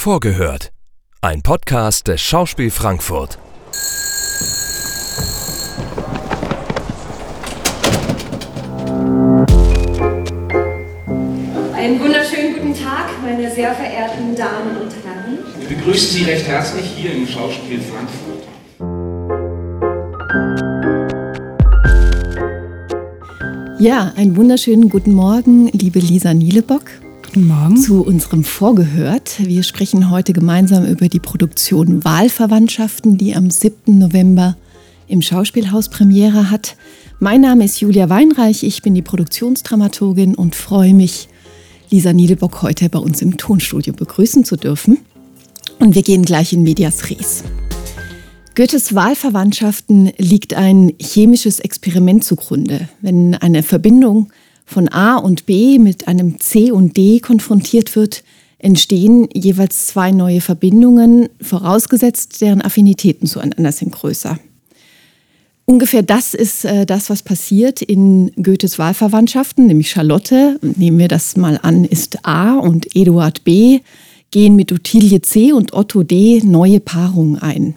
Vorgehört. Ein Podcast des Schauspiel Frankfurt. Einen wunderschönen guten Tag, meine sehr verehrten Damen und Herren. Wir begrüßen Sie recht herzlich hier im Schauspiel Frankfurt. Ja, einen wunderschönen guten Morgen, liebe Lisa Nielebock. Guten Morgen. Zu unserem Vorgehört. Wir sprechen heute gemeinsam über die Produktion Wahlverwandtschaften, die am 7. November im Schauspielhaus Premiere hat. Mein Name ist Julia Weinreich, ich bin die Produktionsdramaturgin und freue mich, Lisa Nielebock heute bei uns im Tonstudio begrüßen zu dürfen. Und wir gehen gleich in Medias Res. Goethes Wahlverwandtschaften liegt ein chemisches Experiment zugrunde. Wenn eine Verbindung von A und B mit einem C und D konfrontiert wird, entstehen jeweils zwei neue Verbindungen, vorausgesetzt deren Affinitäten zueinander sind größer. Ungefähr das ist äh, das, was passiert in Goethes Wahlverwandtschaften, nämlich Charlotte, nehmen wir das mal an, ist A und Eduard B, gehen mit Ottilie C und Otto D neue Paarungen ein.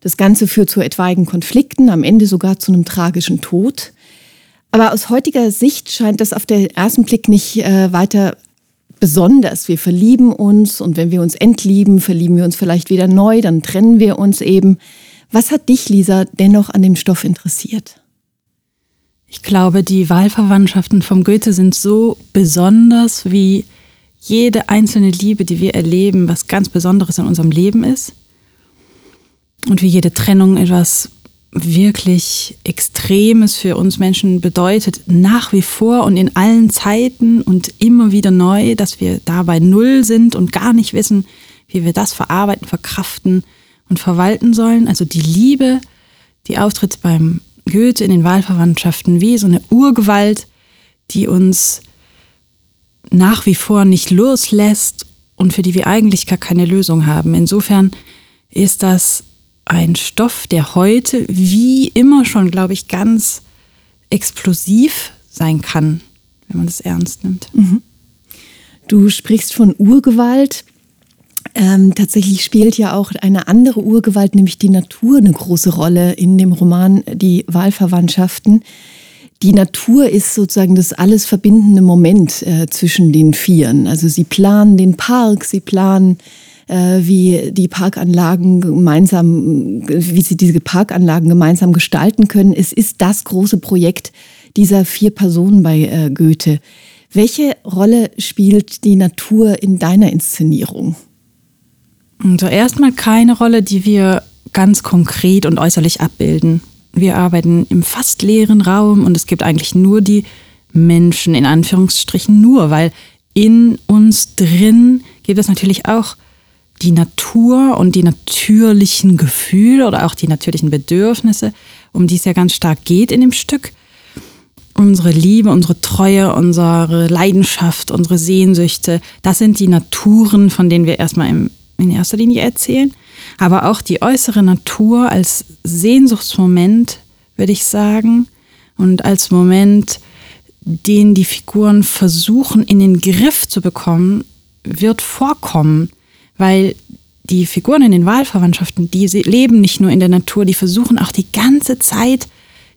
Das Ganze führt zu etwaigen Konflikten, am Ende sogar zu einem tragischen Tod. Aber aus heutiger Sicht scheint das auf den ersten Blick nicht äh, weiter besonders. Wir verlieben uns und wenn wir uns entlieben, verlieben wir uns vielleicht wieder neu, dann trennen wir uns eben. Was hat dich, Lisa, dennoch an dem Stoff interessiert? Ich glaube, die Wahlverwandtschaften vom Goethe sind so besonders, wie jede einzelne Liebe, die wir erleben, was ganz Besonderes in unserem Leben ist und wie jede Trennung etwas wirklich Extremes für uns Menschen bedeutet, nach wie vor und in allen Zeiten und immer wieder neu, dass wir dabei Null sind und gar nicht wissen, wie wir das verarbeiten, verkraften und verwalten sollen. Also die Liebe, die auftritt beim Goethe in den Wahlverwandtschaften wie so eine Urgewalt, die uns nach wie vor nicht loslässt und für die wir eigentlich gar keine Lösung haben. Insofern ist das ein Stoff, der heute wie immer schon, glaube ich, ganz explosiv sein kann, wenn man das ernst nimmt. Mhm. Du sprichst von Urgewalt. Ähm, tatsächlich spielt ja auch eine andere Urgewalt, nämlich die Natur, eine große Rolle in dem Roman Die Wahlverwandtschaften. Die Natur ist sozusagen das alles verbindende Moment äh, zwischen den Vieren. Also sie planen den Park, sie planen äh, wie die Parkanlagen gemeinsam, wie sie diese Parkanlagen gemeinsam gestalten können. Es ist das große Projekt dieser vier Personen bei äh, Goethe. Welche Rolle spielt die Natur in deiner Inszenierung? Also erstmal keine Rolle, die wir ganz konkret und äußerlich abbilden. Wir arbeiten im fast leeren Raum und es gibt eigentlich nur die Menschen, in Anführungsstrichen nur, weil in uns drin gibt es natürlich auch die Natur und die natürlichen Gefühle oder auch die natürlichen Bedürfnisse, um die es ja ganz stark geht in dem Stück. Unsere Liebe, unsere Treue, unsere Leidenschaft, unsere Sehnsüchte, das sind die Naturen, von denen wir erstmal in erster Linie erzählen. Aber auch die äußere Natur als Sehnsuchtsmoment, würde ich sagen, und als Moment, den die Figuren versuchen in den Griff zu bekommen, wird vorkommen weil die Figuren in den Wahlverwandtschaften, die leben nicht nur in der Natur, die versuchen auch die ganze Zeit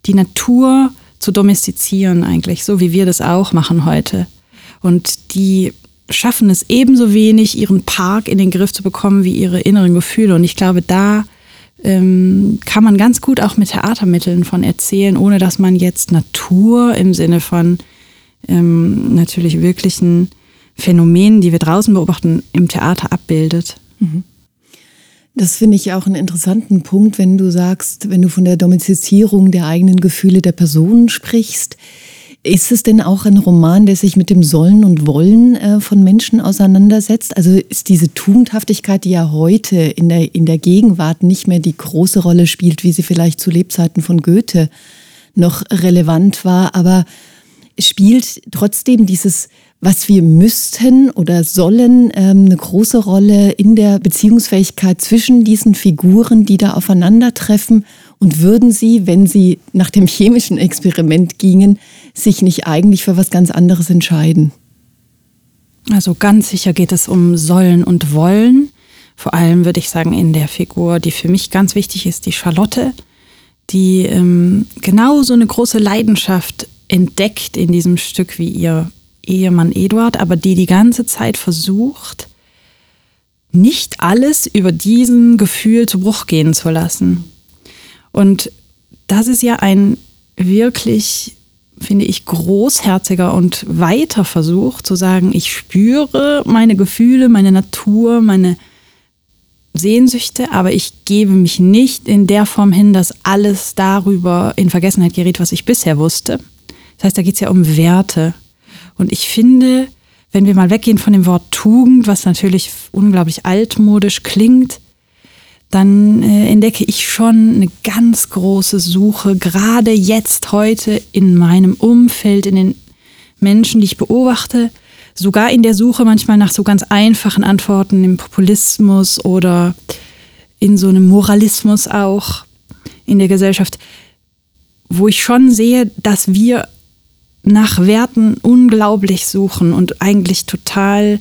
die Natur zu domestizieren eigentlich, so wie wir das auch machen heute. Und die schaffen es ebenso wenig, ihren Park in den Griff zu bekommen wie ihre inneren Gefühle. Und ich glaube, da ähm, kann man ganz gut auch mit Theatermitteln von erzählen, ohne dass man jetzt Natur im Sinne von ähm, natürlich wirklichen Phänomenen, die wir draußen beobachten, im Theater abbildet. Mhm. Das finde ich auch einen interessanten Punkt, wenn du sagst, wenn du von der Domestizierung der eigenen Gefühle der Personen sprichst. Ist es denn auch ein Roman, der sich mit dem Sollen und Wollen äh, von Menschen auseinandersetzt? Also ist diese Tugendhaftigkeit, die ja heute in der, in der Gegenwart nicht mehr die große Rolle spielt, wie sie vielleicht zu Lebzeiten von Goethe noch relevant war, aber spielt trotzdem dieses was wir müssten oder sollen, ähm, eine große Rolle in der Beziehungsfähigkeit zwischen diesen Figuren, die da aufeinandertreffen? Und würden sie, wenn sie nach dem chemischen Experiment gingen, sich nicht eigentlich für was ganz anderes entscheiden? Also ganz sicher geht es um Sollen und Wollen. Vor allem würde ich sagen, in der Figur, die für mich ganz wichtig ist, die Charlotte, die ähm, genau eine große Leidenschaft entdeckt in diesem Stück wie ihr Ehemann Eduard, aber die die ganze Zeit versucht, nicht alles über diesen Gefühl zu Bruch gehen zu lassen. Und das ist ja ein wirklich, finde ich, großherziger und weiter Versuch zu sagen, ich spüre meine Gefühle, meine Natur, meine Sehnsüchte, aber ich gebe mich nicht in der Form hin, dass alles darüber in Vergessenheit gerät, was ich bisher wusste. Das heißt, da geht es ja um Werte. Und ich finde, wenn wir mal weggehen von dem Wort Tugend, was natürlich unglaublich altmodisch klingt, dann äh, entdecke ich schon eine ganz große Suche, gerade jetzt, heute in meinem Umfeld, in den Menschen, die ich beobachte, sogar in der Suche manchmal nach so ganz einfachen Antworten im Populismus oder in so einem Moralismus auch in der Gesellschaft, wo ich schon sehe, dass wir nach Werten unglaublich suchen und eigentlich total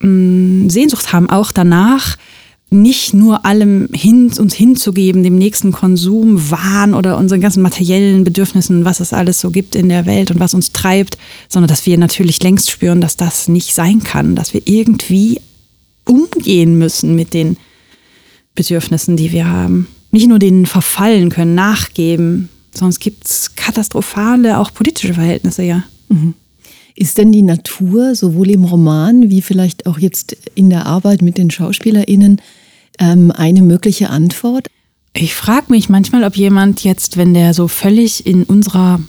mh, mm, Sehnsucht haben, auch danach, nicht nur allem hin, uns hinzugeben, dem nächsten Konsum, Wahn oder unseren ganzen materiellen Bedürfnissen, was es alles so gibt in der Welt und was uns treibt, sondern dass wir natürlich längst spüren, dass das nicht sein kann, dass wir irgendwie umgehen müssen mit den Bedürfnissen, die wir haben. Nicht nur denen verfallen können, nachgeben, Sonst gibt es katastrophale, auch politische Verhältnisse, ja. Mhm. Ist denn die Natur sowohl im Roman wie vielleicht auch jetzt in der Arbeit mit den SchauspielerInnen ähm, eine mögliche Antwort? Ich frage mich manchmal, ob jemand jetzt, wenn der so völlig in unserer,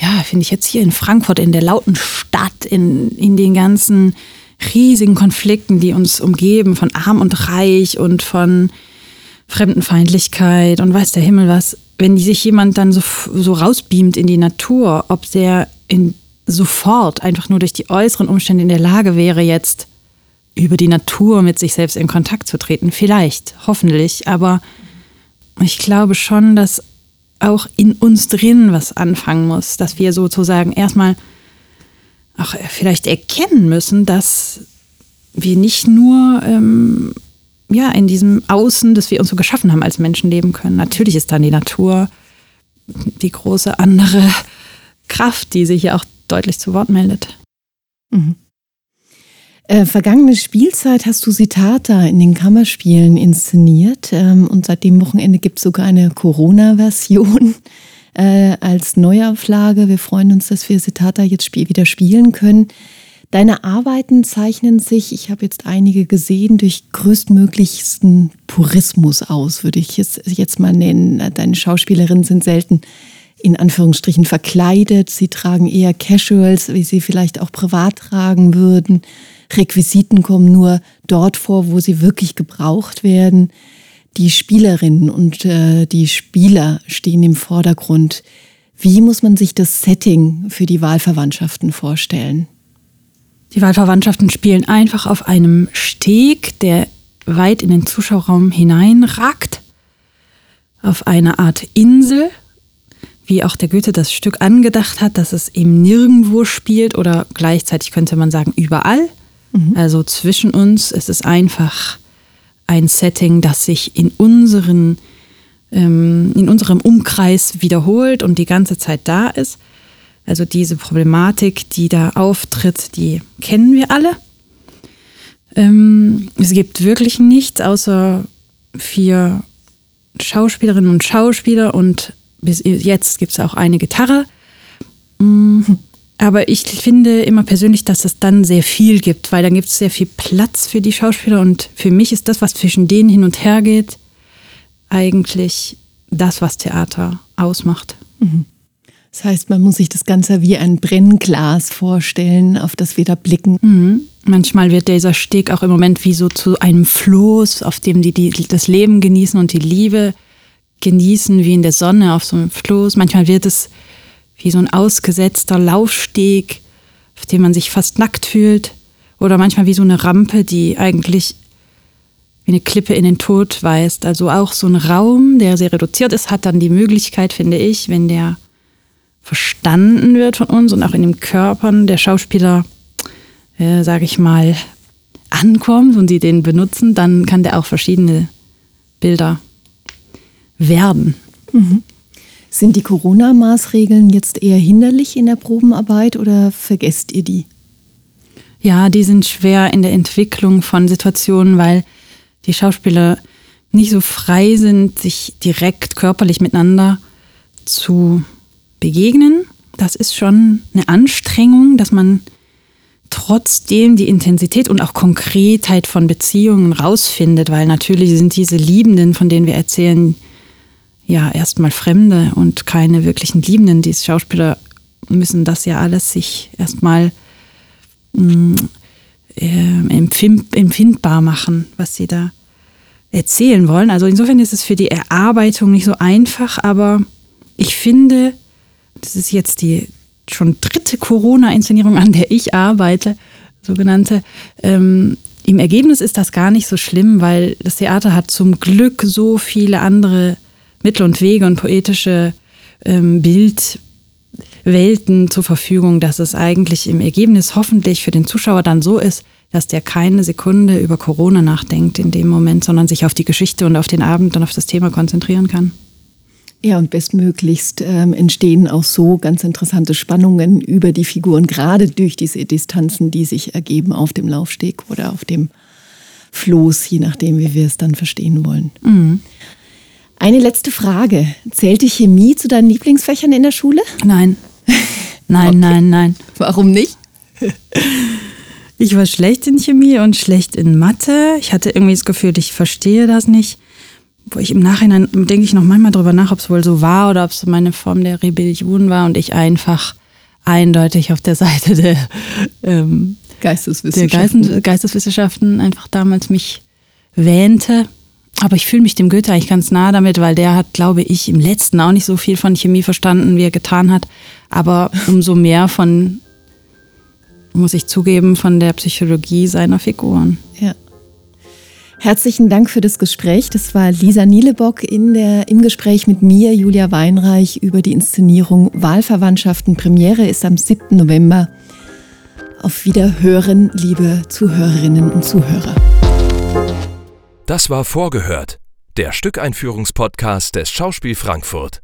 ja, finde ich jetzt hier in Frankfurt, in der lauten Stadt, in, in den ganzen riesigen Konflikten, die uns umgeben, von Arm und Reich und von Fremdenfeindlichkeit und weiß der Himmel was, wenn sich jemand dann so, so rausbeamt in die Natur, ob der in, sofort einfach nur durch die äußeren Umstände in der Lage wäre, jetzt über die Natur mit sich selbst in Kontakt zu treten. Vielleicht, hoffentlich, aber ich glaube schon, dass auch in uns drin was anfangen muss, dass wir sozusagen erstmal auch vielleicht erkennen müssen, dass wir nicht nur ähm, ja, in diesem Außen, das wir uns so geschaffen haben, als Menschen leben können. Natürlich ist dann die Natur die große andere Kraft, die sich ja auch deutlich zu Wort meldet. Mhm. Äh, vergangene Spielzeit hast du Sitata in den Kammerspielen inszeniert ähm, und seit dem Wochenende gibt es sogar eine Corona-Version äh, als Neuauflage. Wir freuen uns, dass wir Sitata jetzt spiel wieder spielen können. Deine Arbeiten zeichnen sich, ich habe jetzt einige gesehen, durch größtmöglichsten Purismus aus, würde ich es jetzt mal nennen. Deine Schauspielerinnen sind selten in Anführungsstrichen verkleidet. Sie tragen eher Casuals, wie sie vielleicht auch privat tragen würden. Requisiten kommen nur dort vor, wo sie wirklich gebraucht werden. Die Spielerinnen und äh, die Spieler stehen im Vordergrund. Wie muss man sich das Setting für die Wahlverwandtschaften vorstellen? Die Wahlverwandtschaften spielen einfach auf einem Steg, der weit in den Zuschauerraum hineinragt, auf eine Art Insel, wie auch der Goethe das Stück angedacht hat, dass es eben nirgendwo spielt oder gleichzeitig könnte man sagen überall. Mhm. Also zwischen uns ist es einfach ein Setting, das sich in unseren ähm, in unserem Umkreis wiederholt und die ganze Zeit da ist. Also diese Problematik, die da auftritt, die kennen wir alle. Ähm, es gibt wirklich nichts außer vier Schauspielerinnen und Schauspieler und bis jetzt gibt es auch eine Gitarre. Mm, aber ich finde immer persönlich, dass es dann sehr viel gibt, weil dann gibt es sehr viel Platz für die Schauspieler und für mich ist das, was zwischen denen hin und her geht, eigentlich das, was Theater ausmacht. Mhm. Das heißt, man muss sich das Ganze wie ein Brennglas vorstellen, auf das wir da blicken. Mhm. Manchmal wird dieser Steg auch im Moment wie so zu einem Floß, auf dem die, die das Leben genießen und die Liebe genießen, wie in der Sonne auf so einem Floß. Manchmal wird es wie so ein ausgesetzter Laufsteg, auf dem man sich fast nackt fühlt. Oder manchmal wie so eine Rampe, die eigentlich wie eine Klippe in den Tod weist. Also auch so ein Raum, der sehr reduziert ist, hat dann die Möglichkeit, finde ich, wenn der verstanden wird von uns und auch in den Körpern der Schauspieler äh, sage ich mal, ankommt und sie den benutzen, dann kann der auch verschiedene Bilder werden. Mhm. Sind die Corona-Maßregeln jetzt eher hinderlich in der Probenarbeit oder vergesst ihr die? Ja, die sind schwer in der Entwicklung von Situationen, weil die Schauspieler nicht so frei sind, sich direkt körperlich miteinander zu begegnen. Das ist schon eine Anstrengung, dass man trotzdem die Intensität und auch Konkretheit von Beziehungen rausfindet, weil natürlich sind diese Liebenden, von denen wir erzählen, ja erstmal Fremde und keine wirklichen Liebenden. Die Schauspieler müssen das ja alles sich erstmal mm, äh, empfindbar machen, was sie da erzählen wollen. Also insofern ist es für die Erarbeitung nicht so einfach, aber ich finde, das ist jetzt die schon dritte Corona-Inszenierung, an der ich arbeite, sogenannte. Ähm, Im Ergebnis ist das gar nicht so schlimm, weil das Theater hat zum Glück so viele andere Mittel und Wege und poetische ähm, Bildwelten zur Verfügung, dass es eigentlich im Ergebnis hoffentlich für den Zuschauer dann so ist, dass der keine Sekunde über Corona nachdenkt in dem Moment, sondern sich auf die Geschichte und auf den Abend und auf das Thema konzentrieren kann. Ja, und bestmöglichst ähm, entstehen auch so ganz interessante Spannungen über die Figuren, gerade durch diese Distanzen, die sich ergeben auf dem Laufsteg oder auf dem Floß, je nachdem, wie wir es dann verstehen wollen. Mhm. Eine letzte Frage. Zählt die Chemie zu deinen Lieblingsfächern in der Schule? Nein. Nein, okay. nein, nein. Warum nicht? Ich war schlecht in Chemie und schlecht in Mathe. Ich hatte irgendwie das Gefühl, ich verstehe das nicht. Wo ich im Nachhinein denke ich noch manchmal drüber nach, ob es wohl so war oder ob es meine Form der Rebellion war und ich einfach eindeutig auf der Seite der, ähm, Geisteswissenschaften. der Geisteswissenschaften einfach damals mich wähnte. Aber ich fühle mich dem Goethe eigentlich ganz nah damit, weil der hat, glaube ich, im letzten auch nicht so viel von Chemie verstanden, wie er getan hat. Aber umso mehr von muss ich zugeben, von der Psychologie seiner Figuren. Ja. Herzlichen Dank für das Gespräch. Das war Lisa Nielebock in der, im Gespräch mit mir, Julia Weinreich, über die Inszenierung Wahlverwandtschaften. Premiere ist am 7. November. Auf Wiederhören, liebe Zuhörerinnen und Zuhörer. Das war Vorgehört, der Stückeinführungspodcast des Schauspiel Frankfurt.